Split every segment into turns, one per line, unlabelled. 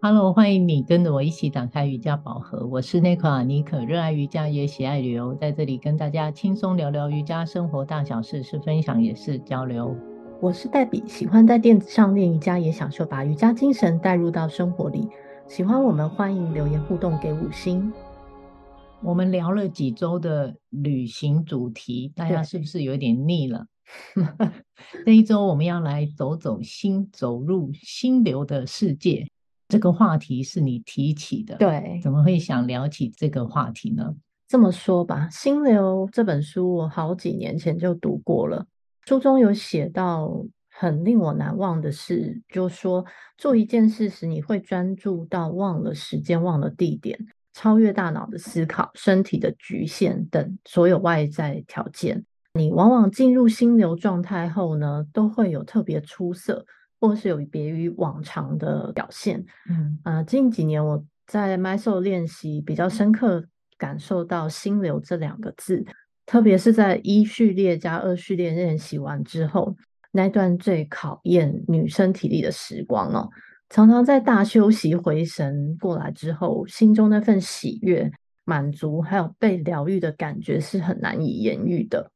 Hello，欢迎你跟着我一起打开瑜伽宝盒。我是内克阿妮可，热爱瑜伽也喜爱旅游，在这里跟大家轻松聊聊瑜伽生活大小事，是分享也是交流。
我是黛比，喜欢在垫子上练瑜伽，也享受把瑜伽精神带入到生活里。喜欢我们，欢迎留言互动给五星。
我们聊了几周的旅行主题，大家是不是有点腻了？这一周我们要来走走心，走入心流的世界。这个话题是你提起的，
对？怎
么会想聊起这个话题呢？
这么说吧，《心流》这本书我好几年前就读过了，书中有写到很令我难忘的事，就是说做一件事时，你会专注到忘了时间、忘了地点。超越大脑的思考、身体的局限等所有外在条件，你往往进入心流状态后呢，都会有特别出色，或是有别于往常的表现。嗯啊、呃，近几年我在 Mysore 练习比较深刻感受到“心流”这两个字，特别是在一序列加二序列练习完之后，那段最考验女生体力的时光哦。常常在大休息回神过来之后，心中那份喜悦、满足，还有被疗愈的感觉是很难以言喻的。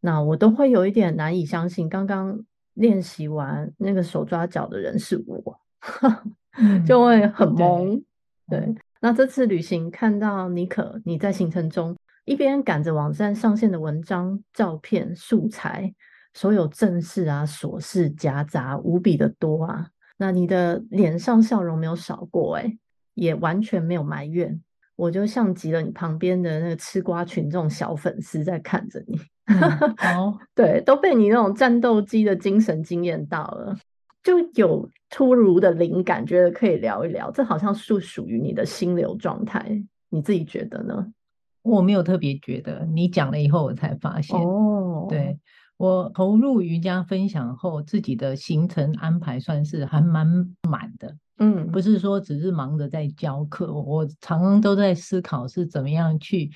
那我都会有一点难以相信，刚刚练习完那个手抓脚的人是我，就会很懵。对，对，那这次旅行看到妮可，你在行程中一边赶着网站上线的文章、照片、素材，所有正事啊、琐事夹杂无比的多啊。那你的脸上笑容没有少过诶，也完全没有埋怨，我就像极了你旁边的那个吃瓜群众小粉丝在看着你，
哦，
对，都被你那种战斗机的精神惊艳到了，就有突如的灵感，觉得可以聊一聊，这好像是属于你的心流状态，你自己觉得呢？
我没有特别觉得，你讲了以后我才发现，
哦，
对。我投入瑜伽分享后，自己的行程安排算是还蛮满的。
嗯，
不是说只是忙着在教课，我常常都在思考是怎么样去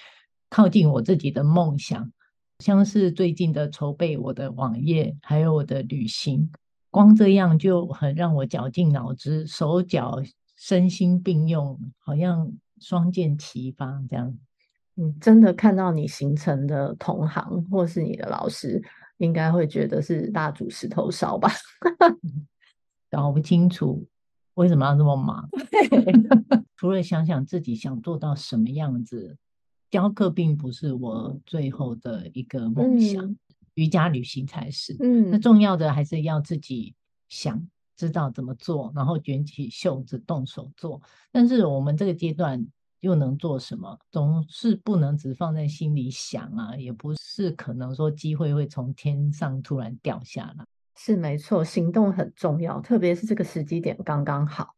靠近我自己的梦想。像是最近的筹备我的网页，还有我的旅行，光这样就很让我绞尽脑汁，手脚身心并用，好像双剑齐发这样。
嗯，真的看到你行程的同行或是你的老师。应该会觉得是蜡烛石头烧吧，
搞不清楚为什么要这么忙。除了想想自己想做到什么样子，教课并不是我最后的一个梦想，嗯、瑜伽旅行才是。
嗯，
那重要的还是要自己想知道怎么做，然后卷起袖子动手做。但是我们这个阶段。又能做什么？总是不能只放在心里想啊，也不是可能说机会会从天上突然掉下来。
是没错，行动很重要，特别是这个时机点刚刚好，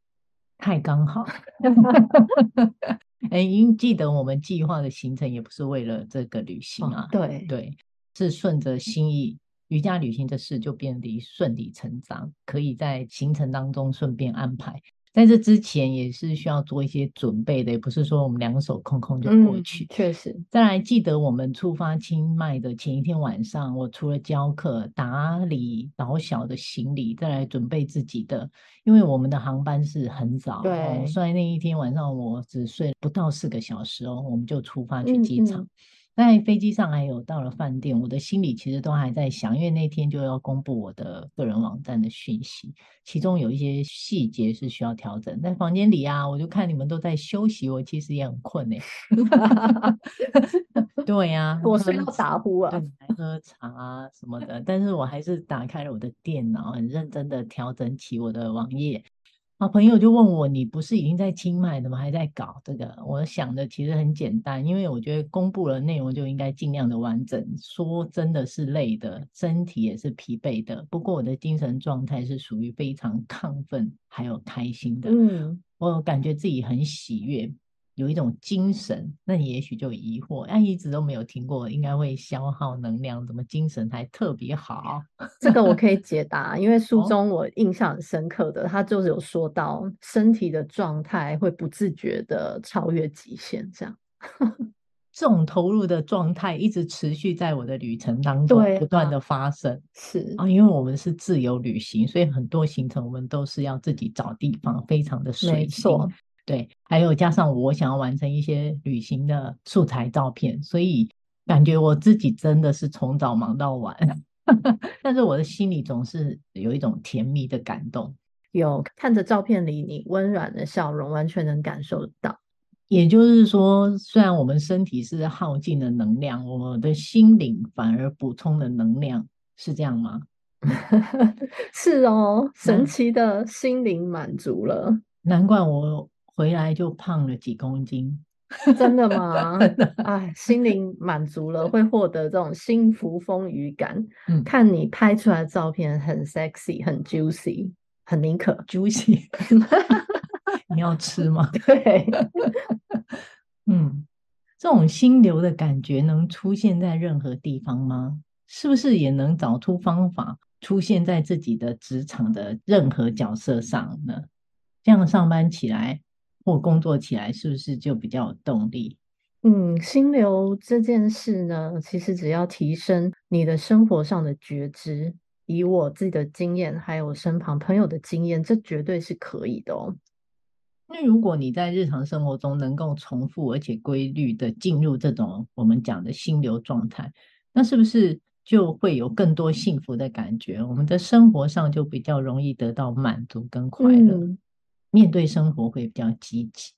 太刚好。哎，因记得我们计划的行程也不是为了这个旅行啊，
哦、对
对，是顺着心意，瑜伽旅行的事就变得顺理成章，可以在行程当中顺便安排。在这之前也是需要做一些准备的，也不是说我们两手空空就过去。
嗯、确实，
再来记得我们出发清迈的前一天晚上，我除了教课、打理老小的行李，再来准备自己的，因为我们的航班是很早。
对，
所以那一天晚上我只睡不到四个小时哦，我们就出发去机场。
嗯嗯
在飞机上还有到了饭店，我的心里其实都还在想，因为那天就要公布我的个人网站的讯息，其中有一些细节是需要调整。在房间里啊，我就看你们都在休息，我其实也很困呢。对呀、啊，
我睡到打呼啊，
来喝茶啊什么的，但是我还是打开了我的电脑，很认真的调整起我的网页。好朋友就问我：“你不是已经在清迈的吗？还在搞这个？”我想的其实很简单，因为我觉得公布了内容就应该尽量的完整。说真的是累的，身体也是疲惫的。不过我的精神状态是属于非常亢奋还有开心的。
嗯，
我感觉自己很喜悦。有一种精神，那你也许就疑惑，哎，一直都没有听过，应该会消耗能量，怎么精神还特别好？
这个我可以解答，因为书中我印象很深刻的，他就是有说到身体的状态会不自觉的超越极限，这样。
这种投入的状态一直持续在我的旅程当中，不断的发生。
是
啊，因为我们是自由旅行，所以很多行程我们都是要自己找地方，非常的随性。对，还有加上我想要完成一些旅行的素材照片，所以感觉我自己真的是从早忙到晚。但是我的心里总是有一种甜蜜的感动。
有看着照片里你温软的笑容，完全能感受到。
也就是说，虽然我们身体是耗尽了能量，我们的心灵反而补充了能量，是这样吗？
是哦，神奇的心灵满足了。
难怪我回来就胖了几公斤。
真的吗？哎，心灵满足了，会获得这种幸福丰腴感。嗯，看你拍出来的照片很 sexy，很 juicy，很宁可
juicy。你要吃吗？
对，
嗯，这种心流的感觉能出现在任何地方吗？是不是也能找出方法出现在自己的职场的任何角色上呢？这样上班起来或工作起来，是不是就比较有动力？
嗯，心流这件事呢，其实只要提升你的生活上的觉知，以我自己的经验，还有身旁朋友的经验，这绝对是可以的哦。
那如果你在日常生活中能够重复而且规律的进入这种我们讲的心流状态，那是不是就会有更多幸福的感觉？我们的生活上就比较容易得到满足跟快乐，嗯、面对生活会比较积极。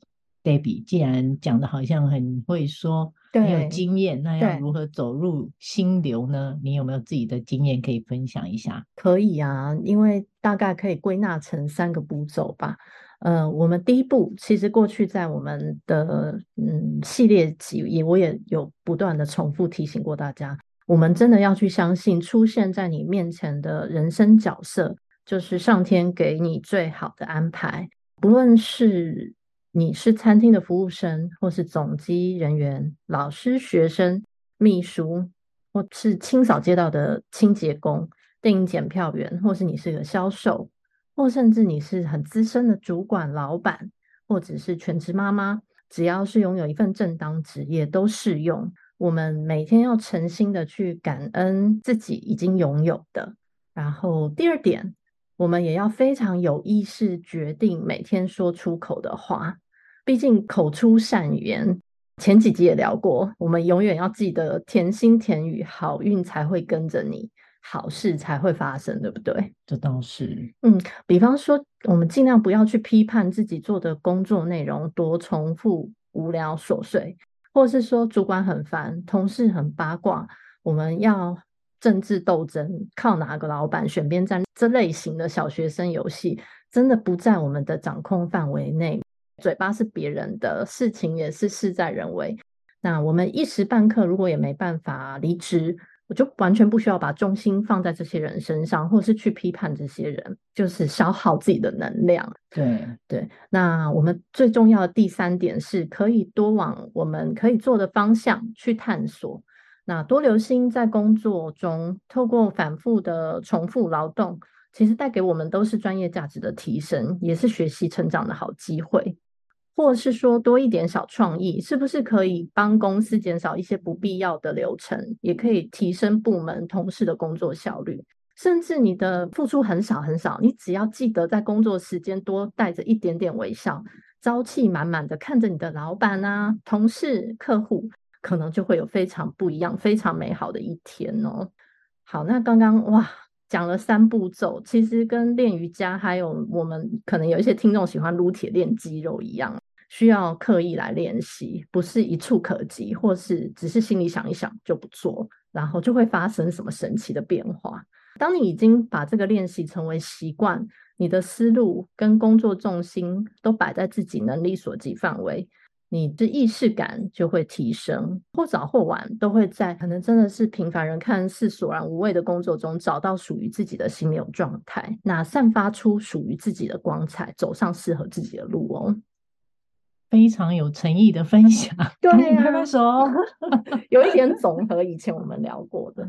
Debbie，既然讲的好像很会说，很有经验，那要如何走入心流呢？你有没有自己的经验可以分享一下？
可以啊，因为大概可以归纳成三个步骤吧。呃，我们第一步其实过去在我们的嗯系列集也我也有不断的重复提醒过大家，我们真的要去相信出现在你面前的人生角色就是上天给你最好的安排，不论是你是餐厅的服务生，或是总机人员、老师、学生、秘书，或是清扫街道的清洁工、电影检票员，或是你是个销售。或甚至你是很资深的主管、老板，或者是全职妈妈，只要是拥有一份正当职业，都适用。我们每天要诚心的去感恩自己已经拥有的。然后第二点，我们也要非常有意识决定每天说出口的话。毕竟口出善言，前几集也聊过，我们永远要记得甜心甜语，好运才会跟着你。好事才会发生，对不对？
这倒是。
嗯，比方说，我们尽量不要去批判自己做的工作内容多重复、无聊、琐碎，或是说主管很烦、同事很八卦。我们要政治斗争，靠哪个老板选边站？这类型的小学生游戏，真的不在我们的掌控范围内。嘴巴是别人的，事情也是事在人为。那我们一时半刻如果也没办法离职。我就完全不需要把重心放在这些人身上，或是去批判这些人，就是消耗自己的能量。
对
对，那我们最重要的第三点是，可以多往我们可以做的方向去探索。那多留心在工作中，透过反复的重复劳动，其实带给我们都是专业价值的提升，也是学习成长的好机会。或是说多一点小创意，是不是可以帮公司减少一些不必要的流程，也可以提升部门同事的工作效率？甚至你的付出很少很少，你只要记得在工作时间多带着一点点微笑，朝气满满的看着你的老板啊、同事、客户，可能就会有非常不一样、非常美好的一天哦。好，那刚刚哇讲了三步骤，其实跟练瑜伽，还有我们可能有一些听众喜欢撸铁练肌肉一样。需要刻意来练习，不是一触可及，或是只是心里想一想就不做，然后就会发生什么神奇的变化。当你已经把这个练习成为习惯，你的思路跟工作重心都摆在自己能力所及范围，你的意识感就会提升，或早或晚都会在可能真的是平凡人看似索然无味的工作中，找到属于自己的心流状态，那散发出属于自己的光彩，走上适合自己的路哦。
非常有诚意的分享，
对、啊，
拍拍手，
有一点总和以前我们聊过的。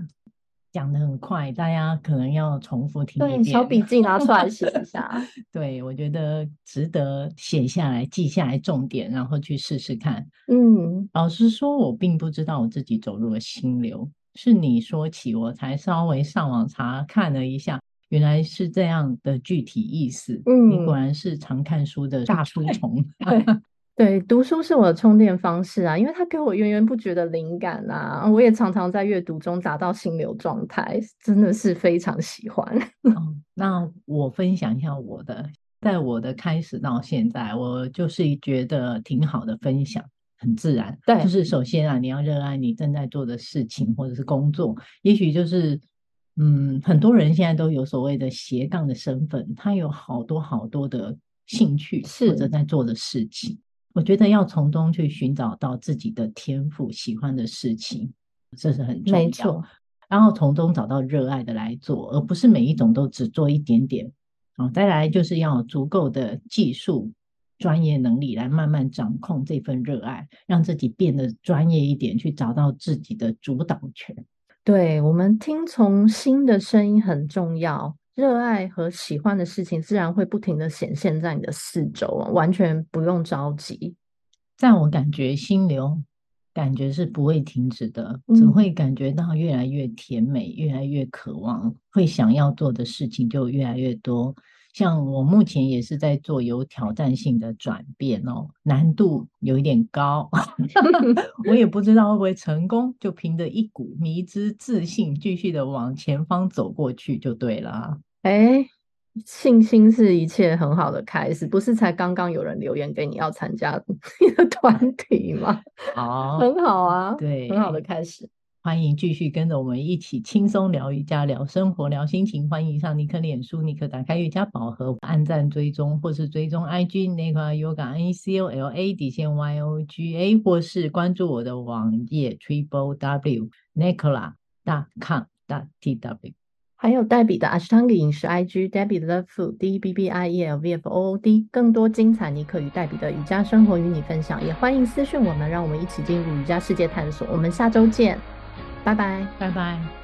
讲的很快，大家可能要重复听一遍。
对，小笔记拿出来写一下。
对，我觉得值得写下来，记下来重点，然后去试试看。
嗯，
老实说，我并不知道我自己走入了心流，是你说起，我才稍微上网查看了一下，原来是这样的具体意思。嗯，你果然是常看书的大书虫。
对。对，读书是我的充电方式啊，因为它给我源源不绝的灵感啊，我也常常在阅读中达到心流状态，真的是非常喜欢。
哦，那我分享一下我的，在我的开始到现在，我就是觉得挺好的分享，很自然。
对，
就是首先啊，你要热爱你正在做的事情或者是工作，也许就是，嗯，很多人现在都有所谓的斜杠的身份，他有好多好多的兴趣或者在做的事情。我觉得要从中去寻找到自己的天赋、喜欢的事情，这是很重要。
没错，
然后从中找到热爱的来做，而不是每一种都只做一点点。啊，再来就是要有足够的技术、专业能力来慢慢掌控这份热爱，让自己变得专业一点，去找到自己的主导权。
对，我们听从心的声音很重要。热爱和喜欢的事情，自然会不停地显现在你的四周，完全不用着急。
在我感觉，心流感觉是不会停止的，只会感觉到越来越甜美，越来越渴望，会想要做的事情就越来越多。像我目前也是在做有挑战性的转变哦，难度有一点高，我也不知道会不会成功，就凭着一股迷之自信，继续的往前方走过去就对了。
哎，信心是一切很好的开始，不是才刚刚有人留言给你要参加 你的团体吗？
好，
很好啊，
对，
很好的开始。
欢迎继续跟着我们一起轻松聊瑜伽、聊生活、聊心情。欢迎上尼克脸书，尼克打开瑜伽宝盒，按赞追踪，或是追踪 IG Nicola Yoga N E C O L A 底线 Y O G A，或是关注我的网页 Triple W Nicola dot com dot T W。
还有黛比的 Ashtanga 饮食 IG Debbie Love Food D B B I E L V F O O D，更多精彩尼克与黛比的瑜伽生活与你分享，也欢迎私讯我们，让我们一起进入瑜伽世界探索。我们下周见，拜拜，
拜拜。